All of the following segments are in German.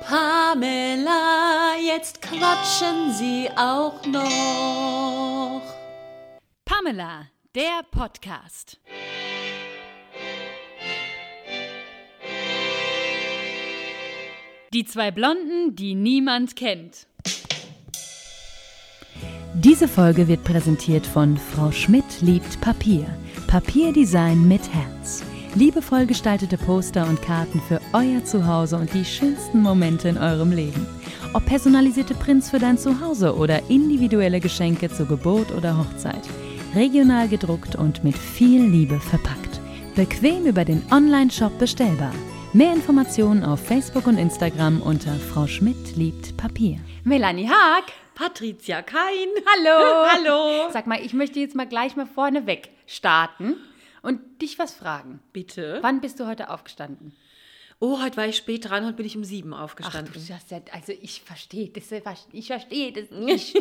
Pamela, jetzt quatschen Sie auch noch. Pamela, der Podcast. Die zwei Blonden, die niemand kennt. Diese Folge wird präsentiert von Frau Schmidt liebt Papier. Papierdesign mit Herz. Liebevoll gestaltete Poster und Karten für euer Zuhause und die schönsten Momente in eurem Leben. Ob personalisierte Prints für dein Zuhause oder individuelle Geschenke zur Geburt oder Hochzeit. Regional gedruckt und mit viel Liebe verpackt. Bequem über den Online-Shop bestellbar. Mehr Informationen auf Facebook und Instagram unter Frau Schmidt liebt Papier. Melanie Haag. Patricia Kein. Hallo. Hallo. Sag mal, ich möchte jetzt mal gleich mal vorne weg starten und dich was fragen. Bitte. Wann bist du heute aufgestanden? Oh, heute war ich spät dran, heute bin ich um sieben Ach, aufgestanden. du hast ja, also ich verstehe das, ich verstehe das nicht.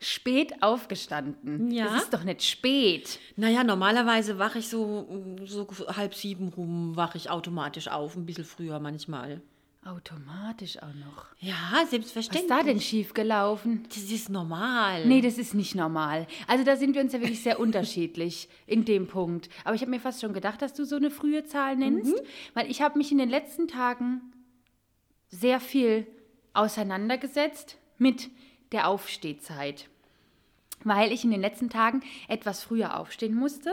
spät aufgestanden. Ja. Das ist doch nicht spät. naja, normalerweise wache ich so, so halb sieben rum, wache ich automatisch auf, ein bisschen früher manchmal. Automatisch auch noch. Ja, Was ist selbstverständlich. da denn schief gelaufen? Das ist normal. Nee, das ist nicht normal. Also da sind wir uns ja wirklich sehr unterschiedlich in dem Punkt. Aber ich habe mir fast schon gedacht, dass du so eine frühe Zahl nennst, weil ich habe mich in den letzten Tagen sehr viel auseinandergesetzt mit der Aufstehzeit. Weil ich in den letzten Tagen etwas früher aufstehen musste.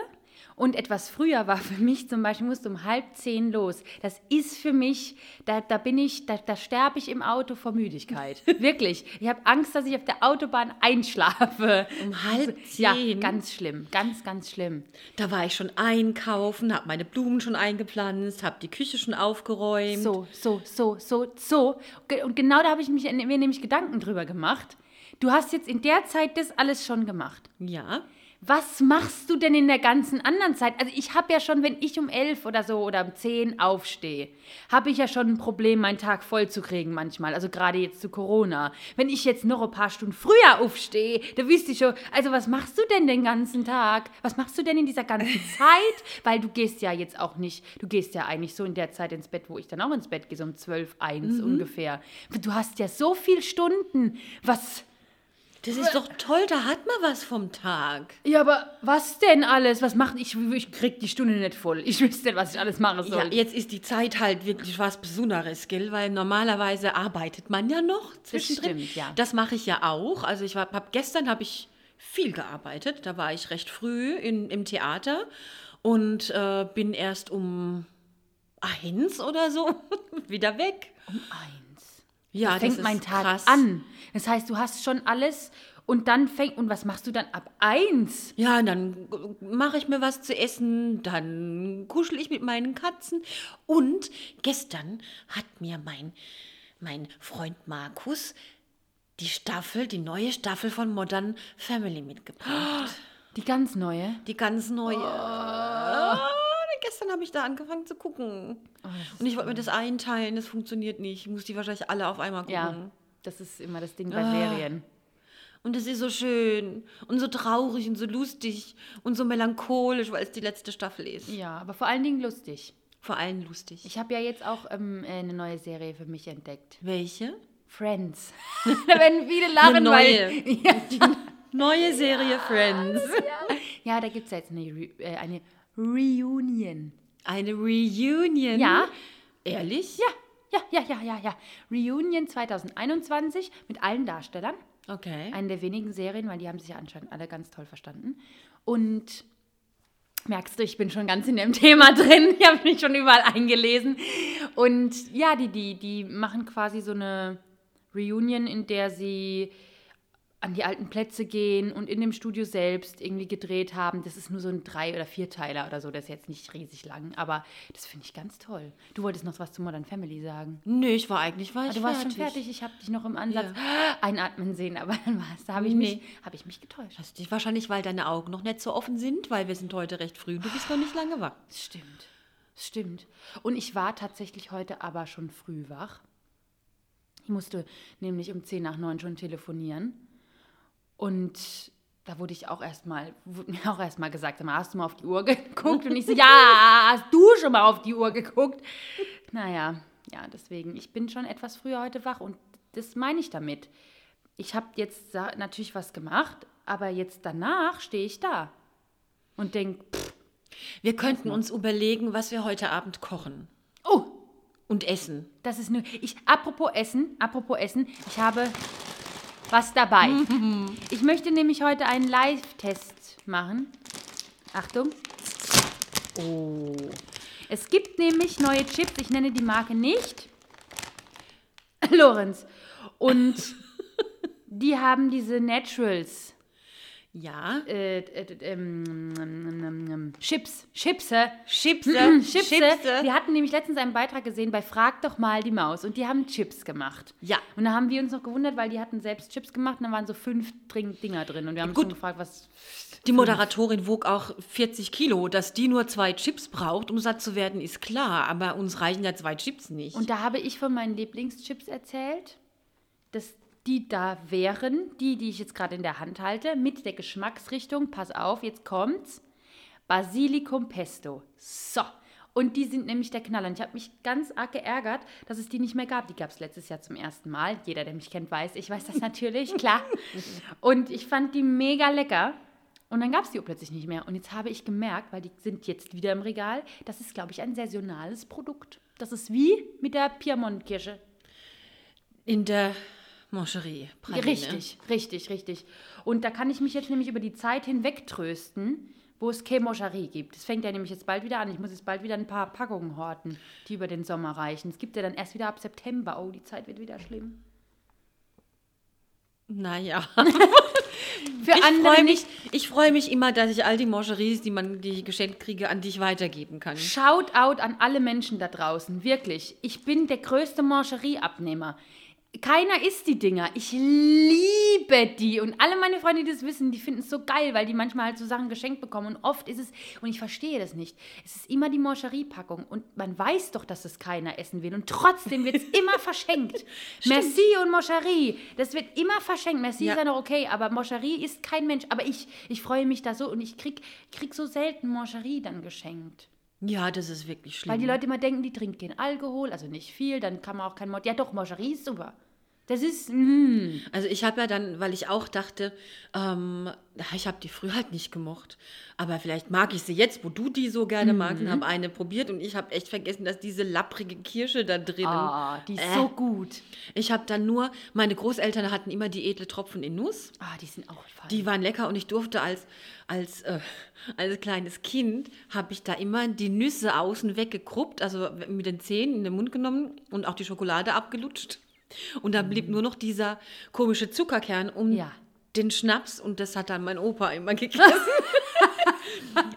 Und etwas früher war für mich zum Beispiel, musste um halb zehn los. Das ist für mich, da, da bin ich, da, da sterbe ich im Auto vor Müdigkeit. Wirklich. Ich habe Angst, dass ich auf der Autobahn einschlafe. Um halb Ja, zehn? ganz schlimm, ganz, ganz schlimm. Da war ich schon einkaufen, habe meine Blumen schon eingepflanzt, habe die Küche schon aufgeräumt. So, so, so, so, so. Und genau da habe ich mich, mir nämlich Gedanken drüber gemacht. Du hast jetzt in der Zeit das alles schon gemacht. Ja. Was machst du denn in der ganzen anderen Zeit? Also ich habe ja schon, wenn ich um elf oder so oder um zehn aufstehe, habe ich ja schon ein Problem, meinen Tag voll zu kriegen manchmal. Also gerade jetzt zu Corona. Wenn ich jetzt noch ein paar Stunden früher aufstehe, da wüsste ich schon, also was machst du denn den ganzen Tag? Was machst du denn in dieser ganzen Zeit? Weil du gehst ja jetzt auch nicht, du gehst ja eigentlich so in der Zeit ins Bett, wo ich dann auch ins Bett gehe, so um zwölf, eins ungefähr. Du hast ja so viele Stunden. Was... Das ist doch toll, da hat man was vom Tag. Ja, aber was denn alles? Was macht ich? Ich krieg die Stunde nicht voll. Ich wüsste nicht, was ich alles machen Ja, soll. jetzt ist die Zeit halt wirklich was Besonderes, gell? Weil normalerweise arbeitet man ja noch zwischendrin. stimmt, ja. Das mache ich ja auch. Also ich war, hab, gestern habe ich viel gearbeitet. Da war ich recht früh in, im Theater und äh, bin erst um eins oder so wieder weg. um eins. Ja, Da fängt mein Tag krass. an. Das heißt, du hast schon alles und dann fängt. Und was machst du dann ab eins? Ja, dann mache ich mir was zu essen, dann kuschel ich mit meinen Katzen. Und gestern hat mir mein, mein Freund Markus die Staffel, die neue Staffel von Modern Family mitgebracht. Die ganz neue. Die ganz neue. Ah, gestern habe ich da angefangen zu gucken. Und ich wollte mir das einteilen, das funktioniert nicht. Ich muss die wahrscheinlich alle auf einmal gucken. Ja, das ist immer das Ding bei Ah. Serien. Und es ist so schön und so traurig und so lustig und so melancholisch, weil es die letzte Staffel ist. Ja, aber vor allen Dingen lustig. Vor allem lustig. Ich habe ja jetzt auch ähm, äh, eine neue Serie für mich entdeckt. Welche? Friends. da werden viele lachen, Eine weil. Ja. Neue Serie Friends. Ja, da gibt es ja jetzt eine, äh, eine Reunion. Eine Reunion. Ja. Ehrlich? Ja, ja, ja, ja, ja, ja. Reunion 2021 mit allen Darstellern. Okay. Eine der wenigen Serien, weil die haben sich ja anscheinend alle ganz toll verstanden. Und merkst du, ich bin schon ganz in dem Thema drin. Ich habe mich schon überall eingelesen. Und ja, die, die, die machen quasi so eine Reunion, in der sie an die alten Plätze gehen und in dem Studio selbst irgendwie gedreht haben. Das ist nur so ein Drei- oder Vierteiler oder so, das ist jetzt nicht riesig lang, aber das finde ich ganz toll. Du wolltest noch was zu Modern Family sagen. Nö, ich war eigentlich war Ah, ich du warst fertig. schon fertig, ich habe dich noch im Ansatz einatmen sehen, aber dann war es, da habe ich, Nee. mich, hab ich mich getäuscht. Hast dich wahrscheinlich, weil deine Augen noch nicht so offen sind, weil wir sind heute recht früh und du bist noch nicht lange wach. Stimmt. Stimmt. Und ich war tatsächlich heute aber schon früh wach. Ich musste nämlich um 10 nach 9 schon telefonieren. Und da wurde ich auch erstmal, wurde mir auch erstmal gesagt, hast du mal auf die Uhr geguckt? Und ich so, ja, hast du schon mal auf die Uhr geguckt? Naja, ja, deswegen. Ich bin schon etwas früher heute wach und das meine ich damit. Ich habe jetzt natürlich was gemacht, aber jetzt danach stehe ich da und denke, Wir könnten uns überlegen, was wir heute Abend kochen oh, und essen. das ist nur. Ich, apropos Essen, apropos Essen, ich habe was dabei. ich möchte nämlich heute einen Live-Test machen. Achtung. Oh. Es gibt nämlich neue Chips, ich nenne die Marke nicht. Lorenz. Und die haben diese Naturals. Ja. Äh, äh, ähm, ähm, ähm, ähm, Chips. Chipse. Chipse. Chipse. Chipse. Wir hatten nämlich letztens einen Beitrag gesehen bei Frag doch mal die Maus und die haben Chips gemacht. Ja. Und da haben wir uns noch gewundert, weil die hatten selbst Chips gemacht und da waren so fünf Dinger drin und wir haben uns Gut. schon gefragt, was. Die Moderatorin wog auch 40 Kilo. Dass die nur zwei Chips braucht, um satt zu werden, ist klar. Aber uns reichen ja zwei Chips nicht. Und da habe ich von meinen Lieblingschips erzählt, dass die da wären, die, die ich jetzt gerade in der Hand halte, mit der Geschmacksrichtung, pass auf, jetzt kommt's, Basilikum Pesto. So. Und die sind nämlich der Knaller. Und ich habe mich ganz arg geärgert, dass es die nicht mehr gab. Die gab es letztes Jahr zum ersten Mal. Jeder, der mich kennt, weiß, ich weiß das natürlich, klar. Und ich fand die mega lecker. Und dann gab es die plötzlich nicht mehr. Und jetzt habe ich gemerkt, weil die sind jetzt wieder im Regal, das ist, glaube ich, ein saisonales Produkt. Das ist wie mit der Piemont-Kirsche. In der Mancherie. Praline. Richtig, richtig, richtig. Und da kann ich mich jetzt nämlich über die Zeit hinweg trösten, wo es keine Moscherie gibt. Es fängt ja nämlich jetzt bald wieder an. Ich muss jetzt bald wieder ein paar Packungen horten, die über den Sommer reichen. Es gibt ja dann erst wieder ab September. Oh, die Zeit wird wieder schlimm. Naja. Für Ich andere freue mich, ich freu mich immer, dass ich all die Mancheries, die man die ich geschenkt kriege, an dich weitergeben kann. Shout out an alle Menschen da draußen, wirklich. Ich bin der größte Mancherie-Abnehmer. Keiner isst die Dinger. Ich liebe die. Und alle meine Freunde, die das wissen, die finden es so geil, weil die manchmal halt so Sachen geschenkt bekommen. Und oft ist es, und ich verstehe das nicht, es ist immer die Mancherie-Packung. Und man weiß doch, dass es keiner essen will. Und trotzdem wird es immer verschenkt. Merci und Mancherie. Das wird immer verschenkt. Merci Ja. ist ja noch okay, aber Mancherie ist kein Mensch. Aber ich, ich freue mich da so und ich krieg, krieg so selten Mancherie dann geschenkt. Ja, das ist wirklich schlimm. Weil die Leute immer denken, die trinkt keinen Alkohol, also nicht viel, dann kann man auch kein Mord. Ja, doch, Mangerie ist super. Das ist. Mm. Also ich habe ja dann, weil ich auch dachte, ähm, ich habe die früher halt nicht gemocht. Aber vielleicht mag ich sie jetzt, wo du die so gerne magst Mhm. und habe eine probiert und ich habe echt vergessen, dass diese lapprige Kirsche da drinnen. Ah, die ist Äh. so gut. Ich habe dann nur, meine Großeltern hatten immer die edle Tropfen in Nuss. Ah, die sind auch fein. Die waren lecker und ich durfte als, als, äh, als kleines Kind, habe ich da immer die Nüsse außen weggekruppt, also mit den Zähnen in den Mund genommen und auch die Schokolade abgelutscht. Und da blieb nur noch dieser komische Zuckerkern um Ja. den Schnaps und das hat dann mein Opa immer gegessen.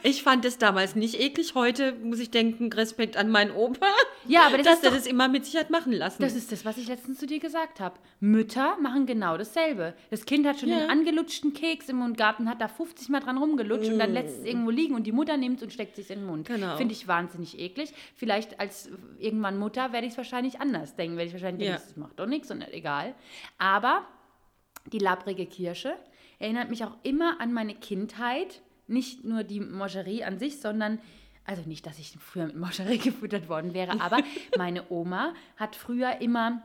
Ich fand es damals nicht eklig. Heute muss ich denken, Respekt an meinen Opa, Ja, aber das dass ist er doch- das immer mit sich hat machen lassen. Das ist das, was ich letztens zu dir gesagt habe. Mütter machen genau dasselbe. Das Kind hat schon Ja. den angelutschten Keks im Mund gehabt und hat da 50 Mal dran rumgelutscht und dann lässt es irgendwo liegen und die Mutter nimmt und steckt sich in den Mund. Genau. Finde ich wahnsinnig eklig. Vielleicht als irgendwann Mutter werde ich es wahrscheinlich anders denken. Werde ich wahrscheinlich Ja. denken, das macht doch nichts und egal. Aber die labbrige Kirsche erinnert mich auch immer an meine Kindheit. Nicht nur die Mangerie an sich, sondern, also nicht, dass ich früher mit Mangerie gefüttert worden wäre, aber meine Oma hat früher immer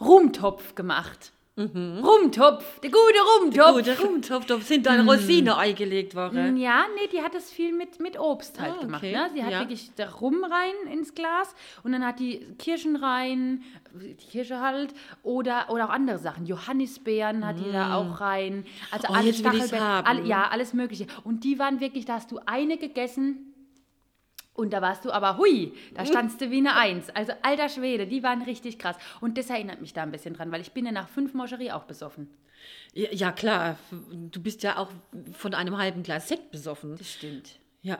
Rumtopf gemacht. Rumtopf, der gute Rumtopf. Der Rumtopf, sind da eine Rosine eingelegt worden. Ja, nee, die hat das viel mit, mit Obst halt Ah, gemacht. okay. Ne? Sie hat Ja. wirklich da Rum rein ins Glas und dann hat die Kirschen rein, die Kirsche halt, oder, oder auch andere Sachen. Johannisbeeren hat die da auch rein. Also Oh, alle jetzt will ich's Stachelbeeren, alle, ja, alles Mögliche. Und die waren wirklich, da hast du eine gegessen. Und da warst du aber, hui, da standst du wie eine Eins. Also alter Schwede, die waren richtig krass. Und das erinnert mich da ein bisschen dran, weil ich bin ja nach fünf Moscherie auch besoffen. Ja, ja, klar. Du bist ja auch von einem halben Glas Sekt besoffen. Das stimmt. Ja.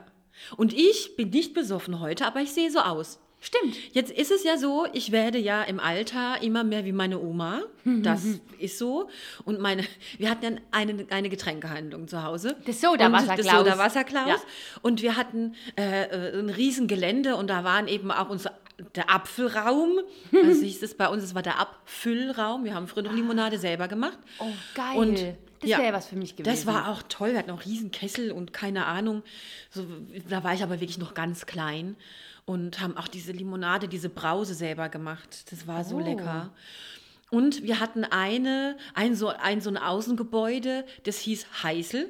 Und ich bin nicht besoffen heute, aber ich sehe so aus. Stimmt. Jetzt ist es ja so, ich werde ja im Alter immer mehr wie meine Oma. Das ist so. Und meine, wir hatten ja eine, eine Getränkehandlung zu Hause. Das Soda-Wasser Und Das Klaus. Soda-Wasser Klaus. Ja. Und wir hatten äh, ein riesen Gelände und da waren eben auch unsere der Apfelraum. Also hieß es bei uns, es war der Abfüllraum. Wir haben früher noch Limonade selber gemacht. Oh, geil. Und, das ja, wäre was für mich gewesen. Das war auch toll. Wir hatten auch riesen Kessel und keine Ahnung. So, da war ich aber wirklich noch ganz klein und haben auch diese Limonade, diese Brause selber gemacht. Das war so Oh. lecker. Und wir hatten eine, ein so ein, so ein Außengebäude, das hieß Heißel.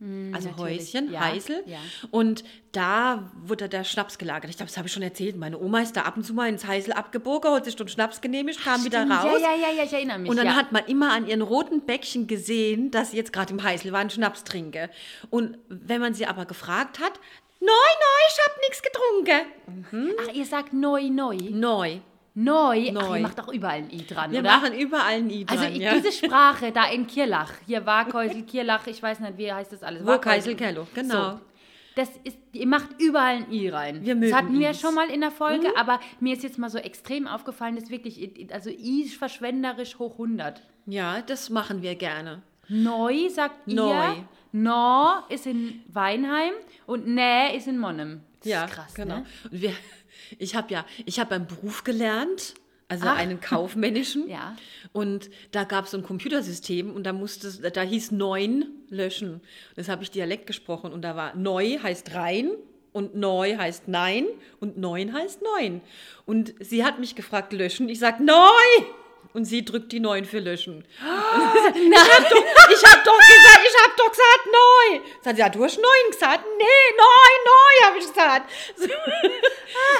Also Hm, natürlich. Häuschen, Ja, Heißel. ja. Und da wurde der Schnaps gelagert. Ich glaube, das habe ich schon erzählt. Meine Oma ist da ab und zu mal ins Heißel abgebogen, hat sich Stunden Schnaps genehmigt, kam wieder Stimmt, raus. Ja, ja, ja, ich erinnere mich. Und dann ja. hat man immer an ihren roten Bäckchen gesehen, dass sie jetzt gerade im Heißel war, einen Schnaps trinke. Und wenn man sie aber gefragt hat, neu, neu, ich hab nichts getrunken. Ach, ihr sagt neu, neu. Neu. Neu. Ach, Neu. ihr macht doch überall ein I dran, Wir oder? machen überall ein I dran, also ja. diese Sprache da in Kirlach, hier Warkäusel, Kirlach, ich weiß nicht, wie heißt das alles? Wurkeisel, Kello, genau. So. Das ist, ihr macht überall ein I rein. Wir mögen das hatten wir Is. schon mal in der Folge, aber mir ist jetzt mal so extrem aufgefallen, dass wirklich, also I ist verschwenderisch hoch 100. Ja, das machen wir gerne. Neu sagt Neu. ihr, No ist in Weinheim und Nä ist in Monnem. Das Ja, ist krass, genau. ne? Und wir, ich habe ja, ich habe einen Beruf gelernt, also Ach. einen kaufmännischen. Ja. Und da gab es so ein Computersystem und da musste, da hieß neun löschen. Das habe ich Dialekt gesprochen und da war neu heißt rein und neu heißt nein und neun heißt neun. Und sie hat mich gefragt löschen. Ich sag neu und sie drückt die neun für löschen. Ich hab doch, ich hab doch gesagt, ich hab doch gesagt neu. Sagt sie, ja, du hast neun gesagt. Nee, neun, neu, habe ich gesagt.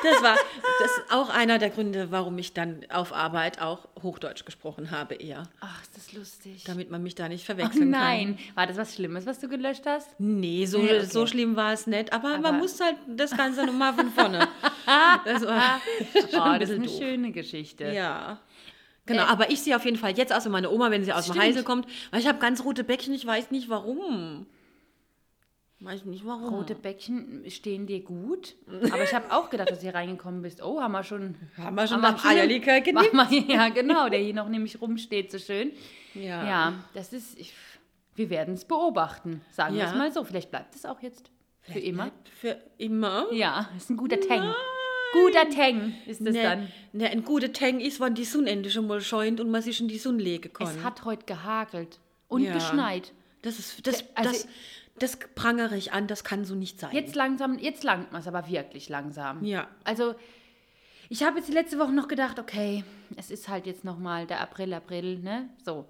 Das war das ist auch einer der Gründe, warum ich dann auf Arbeit auch Hochdeutsch gesprochen habe eher. Ach, ist das lustig. Damit man mich da nicht Ach verwechseln nein, war das was Schlimmes, was du gelöscht hast? kann. Nee, so, Nee, okay. so schlimm war es nicht. Aber, Aber- man muss halt das Ganze nochmal von vorne. Das war Oh, das ist eine doof. schöne Geschichte. Ja. Genau, Äh, aber ich sehe auf jeden Fall jetzt aus wie meine Oma, wenn sie aus dem Stimmt. Heisel kommt, weil ich habe ganz rote Bäckchen, ich weiß nicht warum. Weiß nicht warum. Rote Bäckchen stehen dir gut. Aber ich habe auch gedacht, dass du hier reingekommen bist. Oh, haben wir schon. Haben wir schon nach Eierlikör genippt? Ja, genau, der hier noch nämlich rumsteht, so schön. Ja. Ja, das ist. Ich, wir werden es beobachten, sagen wir Ja. es mal so. Vielleicht bleibt es auch jetzt für immer. Für immer? Ja, ist ein guter Tang. Guter Tang ist es Ne, dann. ne, ein guter Tang ist, wenn die Sonne endlich schon mal scheint und man sich in die Sonne legen kann. Es hat heute gehagelt und Ja. geschneit. das ist, das, Also- das, das prangere ich an, das kann so nicht sein. Jetzt langsam, jetzt langt man es aber wirklich langsam. Ja. Also, ich habe jetzt die letzte Woche noch gedacht, okay, es ist halt jetzt nochmal der April, April, ne? So.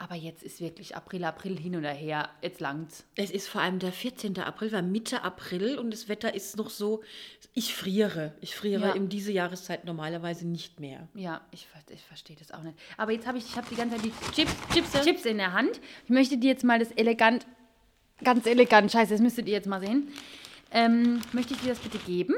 Aber jetzt ist wirklich April, April hin oder her. Jetzt langt's. Es ist vor allem der 14. April, war Mitte April und das Wetter ist noch so, ich friere. Ich friere Ja. in diese Jahreszeit normalerweise nicht mehr. Ja, ich, ich verstehe das auch nicht. Aber jetzt habe ich, ich habe die ganze Zeit die Chips, Chips, Chips in der Hand. Ich möchte dir jetzt mal das elegant, ganz elegant, scheiße, das müsstet ihr jetzt mal sehen. Ähm, möchte ich dir das bitte geben?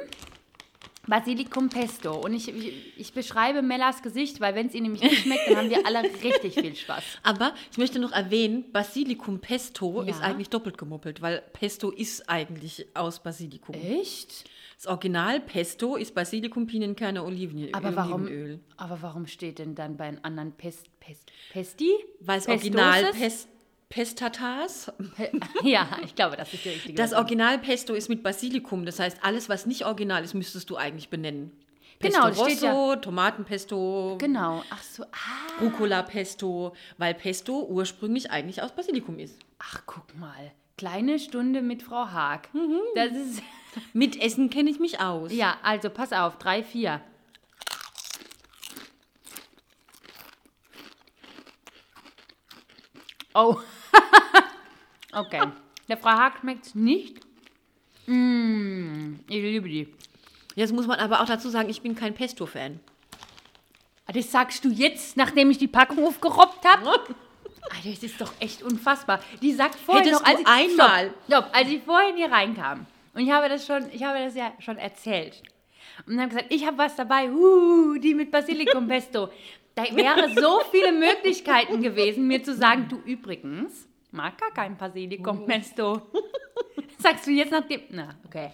Basilikum Pesto. Und ich, ich, ich beschreibe Mellas Gesicht, weil wenn es ihr nämlich nicht schmeckt, dann haben wir alle richtig viel Spaß. Aber ich möchte noch erwähnen, Basilikum Pesto Ja. ist eigentlich doppelt gemuppelt, weil Pesto ist eigentlich aus Basilikum. Echt? Das Original Pesto ist Basilikum, Pinienkerne, Olivenöl. Aber warum, Olivenöl. aber warum steht denn dann bei den anderen Pest, Pest, Pesti? Weil Pestoses? Original Pest, Pestatas. Pe- ja, ich glaube, das ist die richtige Das Version. Original Pesto ist mit Basilikum. Das heißt, alles, was nicht original ist, müsstest du eigentlich benennen. Genau, Pesto steht Rosso, Tomatenpesto, Genau. Ach so, ah. Rucola Pesto, weil Pesto ursprünglich eigentlich aus Basilikum ist. Ach, guck mal. Kleine Stunde mit Frau Haag. Das ist. Mit Essen kenne ich mich aus. Ja, also pass auf, drei, vier. Oh. Okay. Der Frau schmeckt nicht. Mm, ich liebe die. Jetzt muss man aber auch dazu sagen, ich bin kein Pesto-Fan. Ah, Das sagst du jetzt, nachdem ich die Packung aufgerobbt habe? Alter, das ist doch echt unfassbar. Die sagt vorhin Hättest noch, als ich, einmal- Stopp, stopp, als ich vorhin hier reinkam und ich habe das schon, ich habe das ja schon erzählt und habe gesagt, ich habe was dabei, uh, die mit Basilikum Pesto. Da wäre so viele Möglichkeiten gewesen, mir zu sagen, du übrigens mag gar kein Basilikum Pesto. Sagst du jetzt nachdem? Na, okay.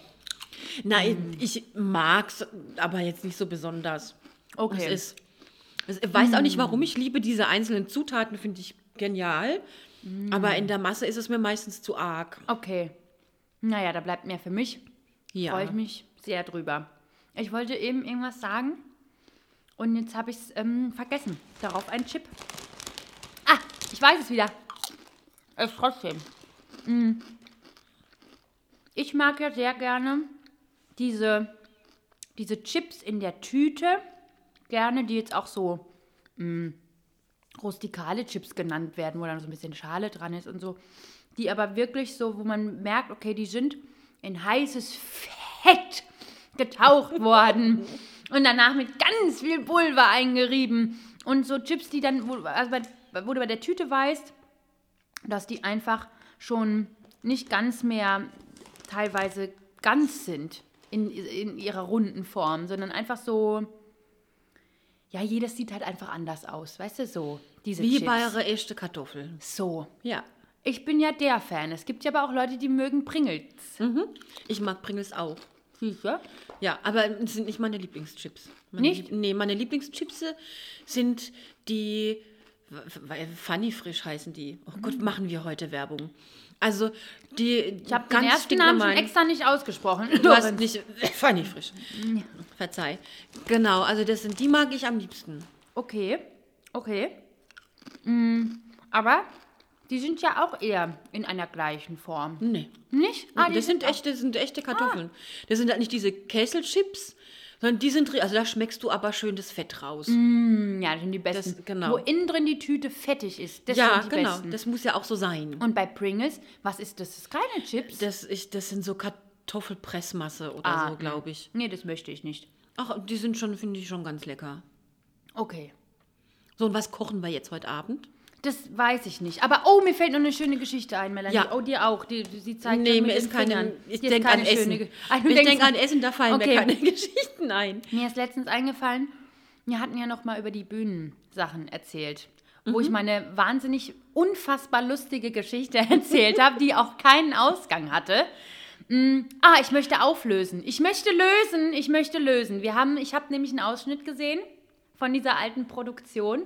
Nein, ich mag's, aber jetzt nicht so besonders. Okay. Es ist, ich weiß auch nicht, warum ich liebe diese einzelnen Zutaten, finde ich genial. Aber in der Masse ist es mir meistens zu arg. Okay. Naja, da bleibt mehr für mich. Ja. Freue ich mich sehr drüber. Ich wollte eben irgendwas sagen und jetzt habe ich es ähm, vergessen. Darauf ein Chip. Ah, ich weiß es wieder. Es trotzdem. Mm. Ich mag ja sehr gerne diese, diese Chips in der Tüte. Gerne, die jetzt auch so mm, rustikale Chips genannt werden, wo dann so ein bisschen Schale dran ist und so. Die aber wirklich so, wo man merkt, okay, die sind in heißes Fett getaucht worden und danach mit ganz viel Pulver eingerieben. Und so Chips, die dann, wo, also bei, wo du bei der Tüte weißt, dass die einfach schon nicht ganz mehr teilweise ganz sind in, in ihrer runden Form, sondern einfach so, ja, jedes sieht halt einfach anders aus, weißt du, so, diese Wie Chips. bei einer echten Kartoffel. So. Ja. Ich bin ja der Fan. Es gibt ja aber auch Leute, die mögen Pringles. Ich mag Pringles auch. Du? Ja, aber es sind nicht meine Lieblingschips. Meine Nicht? Lieb nee, meine Lieblingschips sind die Funny Frisch heißen die. Oh Gott, machen wir heute Werbung. Also die Ich habe den ersten Namen schon extra nicht ausgesprochen. Du hast nicht Funny Frisch. Verzeih. Genau, also das sind die mag ich am liebsten. Okay, okay. Mm, aber die sind ja auch eher in einer gleichen Form. Nee. Nicht? Ah, das sind echte, das sind echte Kartoffeln. Das sind halt nicht diese Kesselchips, sondern die sind, also da schmeckst du aber schön das Fett raus. Mm, Ja, das sind die besten. Das- genau. Wo innen drin die Tüte fettig ist. Das ja, sind die genau. besten. Das muss ja auch so sein. Und bei Pringles, was ist das? Das ist keine Chips. Das, ich, das sind so Kartoffelpressmasse oder Ah, so, glaube ich. nee, das möchte ich nicht. Ach, die sind schon, finde ich, schon ganz lecker. Okay. So, und was kochen wir jetzt heute Abend? Das weiß ich nicht. Aber oh, mir fällt noch eine schöne Geschichte ein, Melanie. Ja. Oh, dir auch. Die, sie zeigt nee, mir ist keine. Ich denke an Essen. du ich denke an Essen, da fallen Okay. mir keine Geschichten ein. Mir ist letztens eingefallen, wir hatten ja noch mal über die Bühnensachen erzählt, wo Mhm. ich meine wahnsinnig unfassbar lustige Geschichte erzählt habe, die auch keinen Ausgang hatte. Mm, ah, ich möchte auflösen. Ich möchte lösen. Ich möchte lösen. Wir haben, ich habe nämlich einen Ausschnitt gesehen von dieser alten Produktion.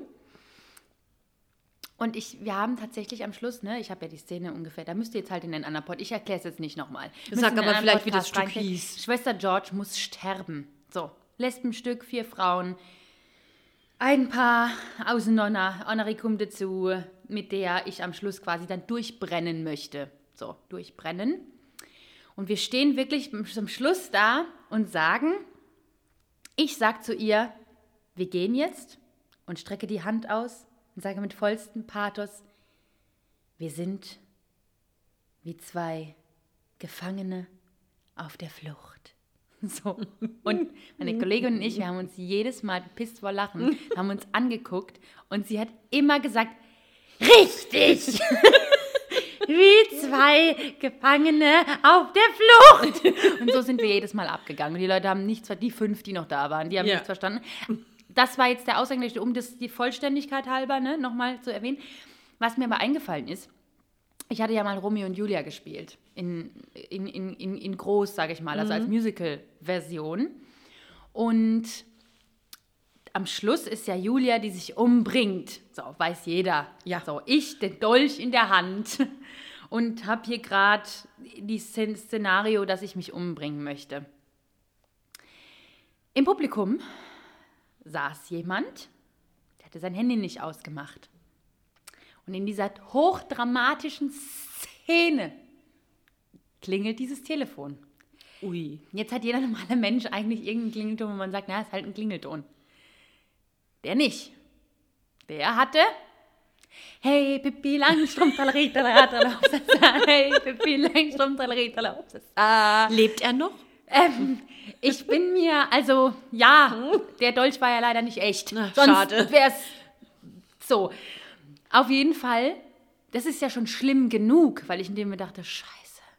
Und ich, wir haben tatsächlich am Schluss, ne, ich habe ja die Szene ungefähr, da müsst ihr jetzt halt in den anderen Pod, ich erkläre es jetzt nicht nochmal. Sag aber vielleicht, wie das Stück hieß. Schwester George muss sterben. So, Lesbenstück, vier Frauen, ein Paar außen noch eine Honoricum dazu, mit der ich am Schluss quasi dann durchbrennen möchte. So, durchbrennen. Und wir stehen wirklich zum Schluss da und sagen, ich sag zu ihr, wir gehen jetzt und strecke die Hand aus und sage mit vollstem Pathos, wir sind wie zwei Gefangene auf der Flucht. So. Und meine Kollegin und ich, wir haben uns jedes Mal bepisst vor Lachen, haben uns angeguckt und sie hat immer gesagt, richtig! Wie zwei Gefangene auf der Flucht. Und so sind wir jedes Mal abgegangen. Und die Leute haben nichts, ver- die fünf, die noch da waren, die haben Ja. nichts verstanden. Das war jetzt der Ausgang, um das die Vollständigkeit halber ne, nochmal zu erwähnen. Was mir aber eingefallen ist, ich hatte ja mal Romeo und Julia gespielt. In, in, in, in, in groß, sage ich mal, also als Musical-Version. Und am Schluss ist ja Julia, die sich umbringt. So, weiß jeder. Ja. So, ich, den Dolch in der Hand. Und habe hier gerade die Szen Szenario, dass ich mich umbringen möchte. Im Publikum saß jemand, der hatte sein Handy nicht ausgemacht. Und in dieser hochdramatischen Szene klingelt dieses Telefon. Ui. Jetzt hat jeder normale Mensch eigentlich irgendeinen Klingelton, wo man sagt, na, ist halt ein Klingelton. Der nicht. Der hatte Hey, Pippi Langstrumpf, tralala, hopsasa. Hey, Pippi Langstrumpf, hopsasa. Lebt er noch? Ähm, ich bin mir, also, ja, der Dolch war ja leider nicht echt. Na, Sonst schade. wäre es so. Auf jeden Fall, das ist ja schon schlimm genug, weil ich in dem mir dachte, scheiße,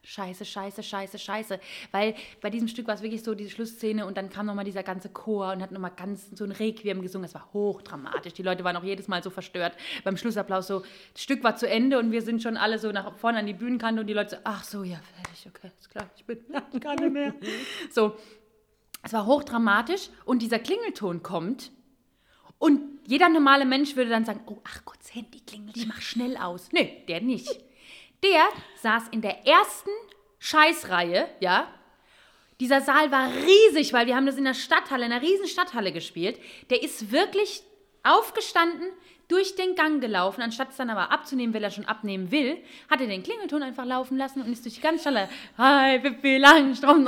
scheiße, scheiße, scheiße, scheiße. Weil bei diesem Stück war es wirklich so, diese Schlussszene und dann kam nochmal dieser ganze Chor und hat nochmal ganz so ein Requiem gesungen. Das war hochdramatisch. Die Leute waren auch jedes Mal so verstört. Beim Schlussapplaus so, das Stück war zu Ende und wir sind schon alle so nach vorne an die Bühnenkante und die Leute so, ach so, ja, fertig, okay, ist klar, ich bin gar nicht mehr. So, es war hochdramatisch und dieser Klingelton kommt und jeder normale Mensch würde dann sagen, oh, ach Gott, das Handy klingelt, ich mach schnell aus. Nee, der nicht. Der saß in der ersten Scheißreihe, ja. Dieser Saal war riesig, weil wir haben das in der Stadthalle, in einer riesen Stadthalle gespielt. Der ist wirklich aufgestanden, durch den Gang gelaufen, anstatt es dann aber abzunehmen, weil er schon abnehmen will, hat er den Klingelton einfach laufen lassen und ist durch die ganze Stelle, hi, Pippi Langstrom,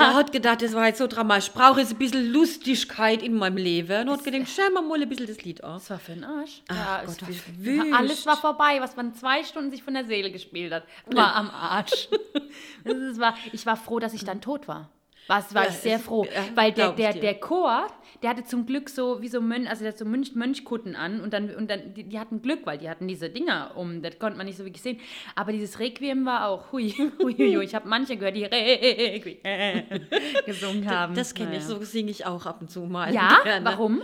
Der hat gedacht, das war jetzt so dramatisch. Ich brauche jetzt ein bisschen Lustigkeit in meinem Leben. Und hat gedacht, schau mal mal ein bisschen das Lied an. Das war für den Arsch. Ach Ja, Gott, wie alles war vorbei, was man zwei Stunden sich von der Seele gespielt hat. War am Arsch. das war, ich war froh, dass ich dann tot war. Was war Ja, ich sehr froh, ja, weil der, ich der, der Chor, der hatte zum Glück so wie so Mönch, also der hat so Mönch, Mönchkutten an und dann, und dann die, die hatten Glück, weil die hatten diese Dinger um, das konnte man nicht so wirklich sehen. Aber dieses Requiem war auch, hui, hui, hui, ich habe manche gehört, die Requiem gesungen haben. Das kenne ich, Naja. so singe ich auch ab und zu mal. Ja, Gerne. warum?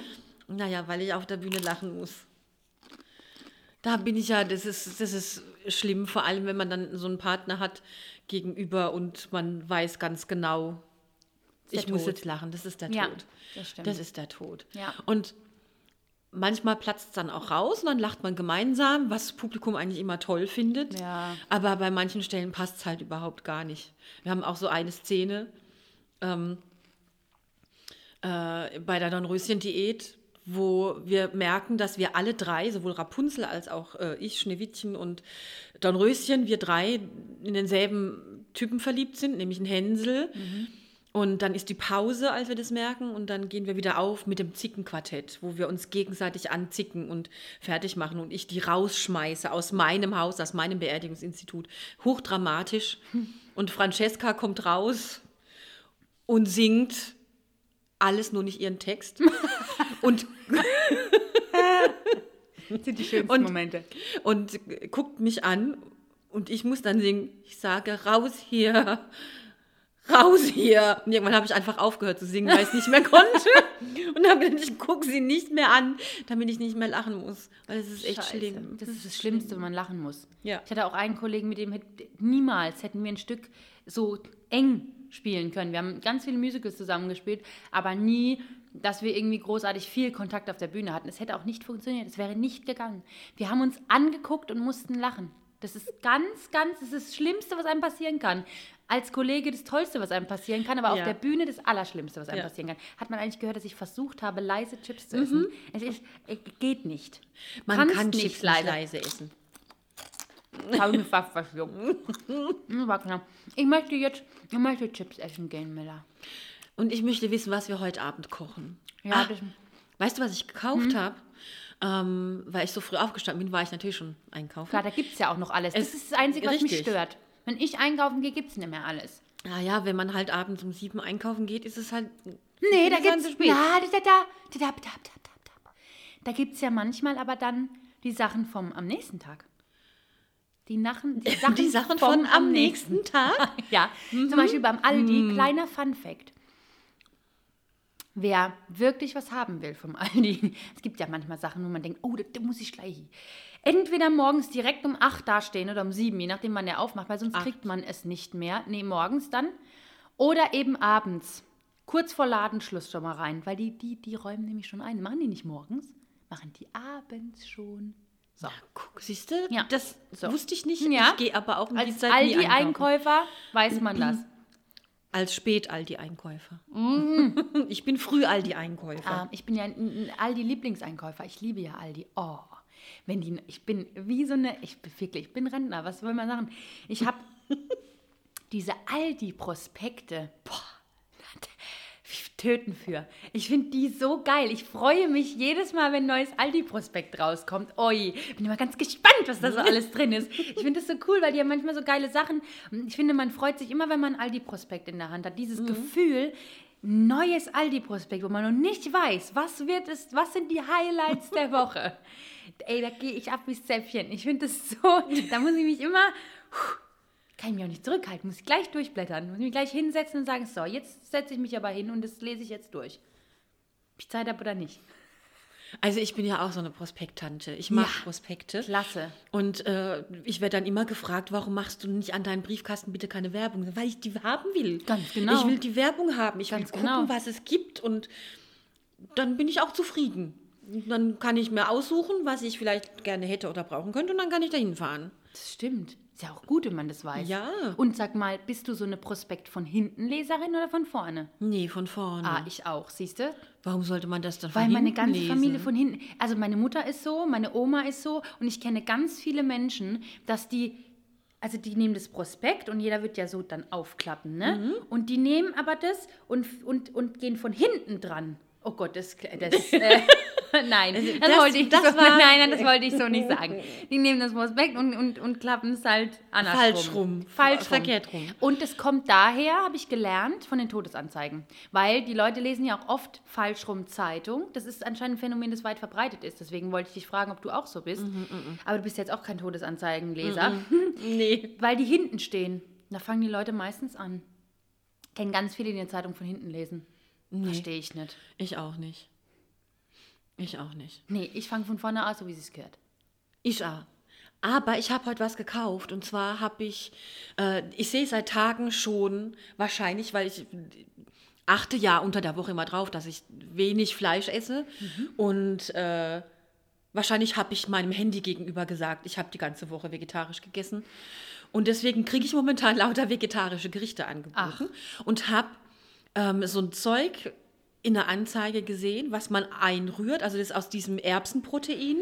Naja, weil ich auf der Bühne lachen muss. Da bin ich ja, das ist, das ist schlimm, vor allem wenn man dann so einen Partner hat gegenüber und man weiß ganz genau, ich muss jetzt lachen, das ist der Ja, Tod. das stimmt. Das ist der Tod. Ja. Und manchmal platzt es dann auch raus und dann lacht man gemeinsam, was das Publikum eigentlich immer toll findet. Ja. Aber bei manchen Stellen passt es halt überhaupt gar nicht. Wir haben auch so eine Szene ähm, äh, bei der Dornröschen-Diät, wo wir merken, dass wir alle drei, sowohl Rapunzel als auch äh, ich, Schneewittchen und Dornröschen, wir drei in denselben Typen verliebt sind, nämlich in Hänsel. Und dann ist die Pause, als wir das merken, und dann gehen wir wieder auf mit dem Zickenquartett, wo wir uns gegenseitig anzicken und fertig machen und ich die rausschmeiße aus meinem Haus, aus meinem Beerdigungsinstitut. Hochdramatisch. Und Francesca kommt raus und singt alles nur nicht ihren Text. und, Das sind die schönsten Und- Momente. und guckt mich an und ich muss dann singen, ich sage raus hier, raus hier. Und irgendwann habe ich einfach aufgehört zu singen, weil ich es nicht mehr konnte. Und habe gedacht, ich gucke sie nicht mehr an, damit ich nicht mehr lachen muss. Weil es ist echt Scheiße. schlimm. Das ist das Schlimmste, wenn man lachen muss. Ja. Ich hatte auch einen Kollegen, mit dem hätte, niemals hätten wir ein Stück so eng spielen können. Wir haben ganz viele Musicals zusammengespielt, aber nie, dass wir irgendwie großartig viel Kontakt auf der Bühne hatten. Es hätte auch nicht funktioniert. Es wäre nicht gegangen. Wir haben uns angeguckt und mussten lachen. Das ist ganz, ganz, das ist das Schlimmste, was einem passieren kann. Als Kollege das Tollste, was einem passieren kann, aber auf Ja. der Bühne das Allerschlimmste, was einem Ja. passieren kann. Hat man eigentlich gehört, dass ich versucht habe, leise Chips zu essen? Es ist, es geht nicht. Man kannst kann Chips nicht leise essen. habe ich mir fast verschluckt. Hm, war knapp. Ich möchte jetzt, ich möchte Chips essen gehen, Miller. Und ich möchte wissen, was wir heute Abend kochen. Ja, das- weißt du, was ich gekauft habe? Ähm, weil ich so früh aufgestanden bin, war ich natürlich schon einkaufen. Klar, da gibt es ja auch noch alles. Es- das ist das Einzige, was mich richtig. stört. Wenn ich einkaufen gehe, gibt es nicht mehr alles. Ah naja, wenn man halt abends um sieben einkaufen geht, ist es halt. Nee, da halt gibt's. Na, da, da, da, da, da, da, da gibt's ja manchmal aber dann die Sachen vom am nächsten Tag. Die, Nachen, die Sachen, die Sachen von, am nächsten, nächsten Tag? ja. Mhm. Zum Beispiel beim Aldi, mhm. kleiner Fun Fact. Wer wirklich was haben will vom Aldi, es gibt ja manchmal Sachen, wo man denkt, oh, da, da muss ich gleich. Entweder morgens direkt um 8 dastehen oder um 7, je nachdem, wann der aufmacht, weil sonst kriegt man es nicht mehr. Nee, morgens dann. Oder eben abends, kurz vor Ladenschluss schon mal rein, weil die, die, die räumen nämlich schon ein. Machen die nicht morgens, machen die abends schon. So. Guck, siehst du? Ja. Das So. wusste ich nicht. Ja. Ich gehe aber auch um die Zeit nie einkaufen. Aldi-Einkäufer weiß man das. Als Spät-Aldi-Einkäufer. Mhm. Ich bin Früh-Aldi-Einkäufer. Ähm, ich bin ja ein, ein Aldi-Lieblingseinkäufer. Ich liebe ja Aldi. Oh, wenn die, ich bin wie so eine, ich bin wirklich, ich bin Rentner, was soll man sagen? Ich habe diese Aldi-Prospekte, boah, wie töten für. Ich finde die so geil. Ich freue mich jedes Mal, wenn ein neues Aldi-Prospekt rauskommt. Oi, bin immer ganz gespannt, was da so alles drin ist. Ich finde das so cool, weil die haben manchmal so geile Sachen. Ich finde, man freut sich immer, wenn man ein Aldi-Prospekt in der Hand hat. Dieses Gefühl, neues Aldi-Prospekt, wo man noch nicht weiß, was wird es, was sind die Highlights der Woche. Ey, da gehe ich ab wie Zäpfchen. Ich finde das so, da muss ich mich immer, kann ich mich auch nicht zurückhalten, muss ich gleich durchblättern, muss mich gleich hinsetzen und sagen, so, jetzt setze ich mich aber hin und das lese ich jetzt durch. Ob ich Zeit habe oder nicht. Also ich bin ja auch so eine Prospekttante. Ich mag Ja. Prospekte. Klasse. Und äh, ich werde dann immer gefragt, warum machst du nicht an deinen Briefkasten bitte keine Werbung? Weil ich die haben will. Ganz genau. Ich will die Werbung haben. Ich Ganz will gucken, genau. was es gibt. Und dann bin ich auch zufrieden. Dann kann ich mir aussuchen, was ich vielleicht gerne hätte oder brauchen könnte. Und dann kann ich dahin fahren. Das stimmt. Ist ja auch gut, wenn man das weiß. Ja. Und sag mal, bist du so eine Prospekt von hinten Leserin oder von vorne? Nee, von vorne. Ah, ich auch, siehst du? Warum sollte man das dann von Weil meine hinten ganze lesen? Familie von hinten, also meine Mutter ist so, meine Oma ist so und ich kenne ganz viele Menschen, dass die, also die nehmen das Prospekt und jeder wird ja so dann aufklappen, ne? Mhm. Und die nehmen aber das und, und, und gehen von hinten dran. Oh Gott, das, das äh, nein, das, Also das- wollte ich das so, war- nein, nein, das wollte ich so nicht sagen. Die nehmen das Prospekt und, und, und klappen es halt andersrum. Falsch rum. Falsch rum. Verkehrt rum. Und es kommt daher, habe ich gelernt, von den Todesanzeigen. Weil die Leute lesen ja auch oft falsch rum Zeitung. Das ist anscheinend ein Phänomen, das weit verbreitet ist. Deswegen wollte ich dich fragen, ob du auch so bist. Mhm, Aber du bist jetzt auch kein Todesanzeigenleser. Nee. Weil die hinten stehen. Da fangen die Leute meistens an. Kennen ganz viele, die eine Zeitung von hinten lesen. Verstehe ich nicht. Ich auch nicht. Ich auch nicht. Nee, ich fange von vorne an, so wie es gehört. Ich auch. Aber ich habe heute was gekauft und zwar habe ich, äh, ich sehe seit Tagen schon, wahrscheinlich, weil ich achte ja unter der Woche immer drauf, dass ich wenig Fleisch esse und äh, wahrscheinlich habe ich meinem Handy gegenüber gesagt, ich habe die ganze Woche vegetarisch gegessen und deswegen kriege ich momentan lauter vegetarische Gerichte angeboten und habe ähm, so ein Zeug in der Anzeige gesehen, was man einrührt, also das ist aus diesem Erbsenprotein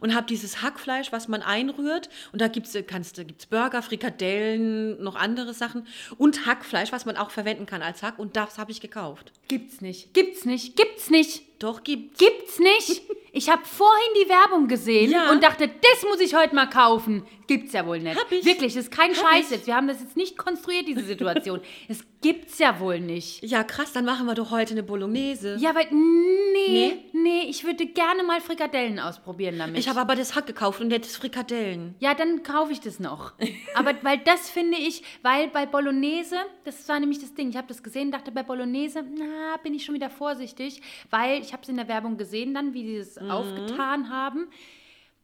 und habe dieses Hackfleisch, was man einrührt und da gibt's kannst du gibt's Burger, Frikadellen, noch andere Sachen und Hackfleisch, was man auch verwenden kann als Hack und das habe ich gekauft. Gibt's nicht. Gibt's nicht. Gibt's nicht. Doch gibt's. Gibt's nicht. Ich habe vorhin die Werbung gesehen Ja. und dachte, das muss ich heute mal kaufen. Gibt's ja wohl nicht. Hab ich. Wirklich, das ist kein Hab Scheiß ich. jetzt. Wir haben das jetzt nicht konstruiert, diese Situation. es gibt's ja wohl nicht. Ja, krass, dann machen wir doch heute eine Bolognese. Ja, weil, nee, Nee? nee, ich würde gerne mal Frikadellen ausprobieren damit. Ich habe aber das Hack gekauft und jetzt Frikadellen. Ja, dann kaufe ich das noch. Aber weil das finde ich, weil bei Bolognese, das war nämlich das Ding, ich habe das gesehen, dachte bei Bolognese, na, bin ich schon wieder vorsichtig, weil ich habe es in der Werbung gesehen dann, wie die das aufgetan haben.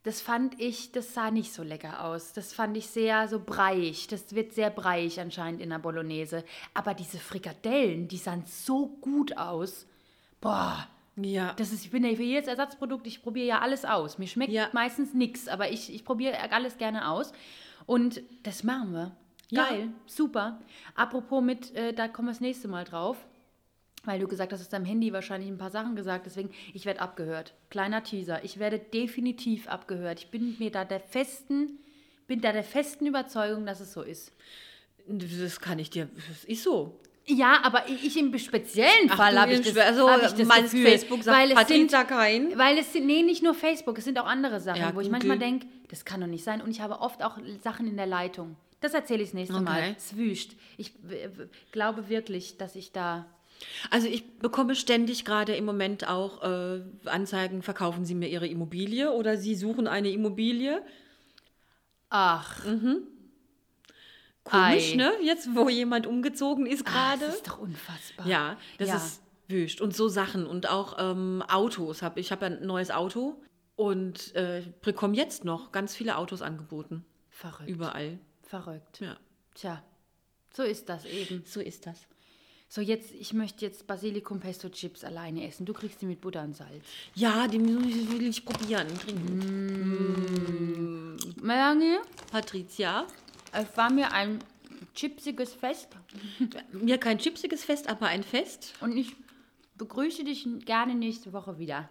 Das fand ich, das sah nicht so lecker aus. Das fand ich sehr so breiig. Das wird sehr breiig anscheinend in der Bolognese. Aber diese Frikadellen, die sahen so gut aus. Boah, Ja. das ist, ich bin ja für jedes Ersatzprodukt, ich probiere ja alles aus. Mir schmeckt Ja. meistens nichts, aber ich, ich probiere alles gerne aus. Und das machen wir. Ja. Geil, super. Apropos mit, äh, da kommen wir das nächste Mal drauf. Weil du gesagt hast, du hast deinem Handy wahrscheinlich ein paar Sachen gesagt, deswegen, ich werde abgehört. Kleiner Teaser. Ich werde definitiv abgehört. Ich bin mir da der festen, bin da der festen Überzeugung, dass es so ist. Das kann ich dir. Das ist so. Ja, aber ich ich im speziellen Ach, Fall habe ich das, also, hab ich das meinst Gefühl, Facebook sagt weil es sind, kein? Weil es sind, nee, nicht nur Facebook, es sind auch andere Sachen, Ja, wo ich Google. manchmal denke, das kann doch nicht sein. Und ich habe oft auch Sachen in der Leitung. Das erzähle ich das nächste Mal. Okay. Es wüscht. Ich glaube wirklich, dass ich da. Also ich bekomme ständig gerade im Moment auch äh, Anzeigen, verkaufen Sie mir Ihre Immobilie oder Sie suchen eine Immobilie. Ach, Komisch, Ei. ne? Jetzt, wo jemand umgezogen ist ah, gerade. das ist doch unfassbar. Ja, das Ja. ist wüst. Und so Sachen und auch ähm, Autos. Hab, ich habe ja ein neues Auto und äh, bekomme jetzt noch ganz viele Autos angeboten. Verrückt. Überall. Verrückt. Ja, Tja, so ist das eben. so ist das. So, jetzt, ich möchte jetzt Basilikum Pesto Chips alleine essen. Du kriegst die mit Butter und Salz. Ja, die will ich probieren. Dringend. Melanie, Patricia, es war mir ein chipsiges Fest. mir kein chipsiges Fest, aber ein Fest. Und ich begrüße dich gerne nächste Woche wieder.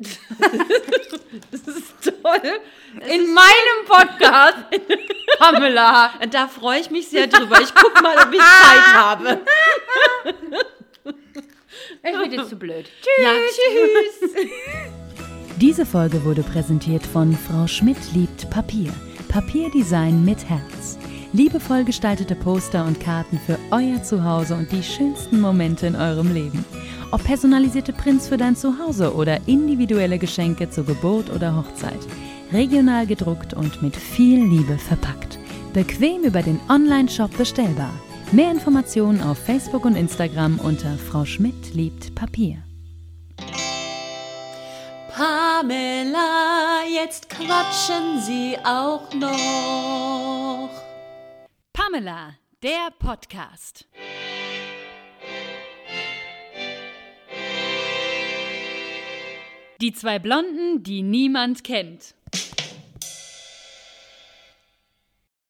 Das ist toll. In meinem Podcast, Pamela. Da freue ich mich sehr drüber. Ich gucke mal, ob ich Zeit habe. Ich bin jetzt zu blöd. Ja, tschüss. Diese Folge wurde präsentiert von Frau Schmidt liebt Papier. Papierdesign mit Herz. Liebevoll gestaltete Poster und Karten für euer Zuhause und die schönsten Momente in eurem Leben. Ob personalisierte Prints für dein Zuhause oder individuelle Geschenke zur Geburt oder Hochzeit. Regional gedruckt und mit viel Liebe verpackt. Bequem über den Online-Shop bestellbar. Mehr Informationen auf Facebook und Instagram unter Frau Schmidt liebt Papier. Pamela, jetzt quatschen Sie auch noch. Pamela, der Podcast. Die zwei Blonden, die niemand kennt.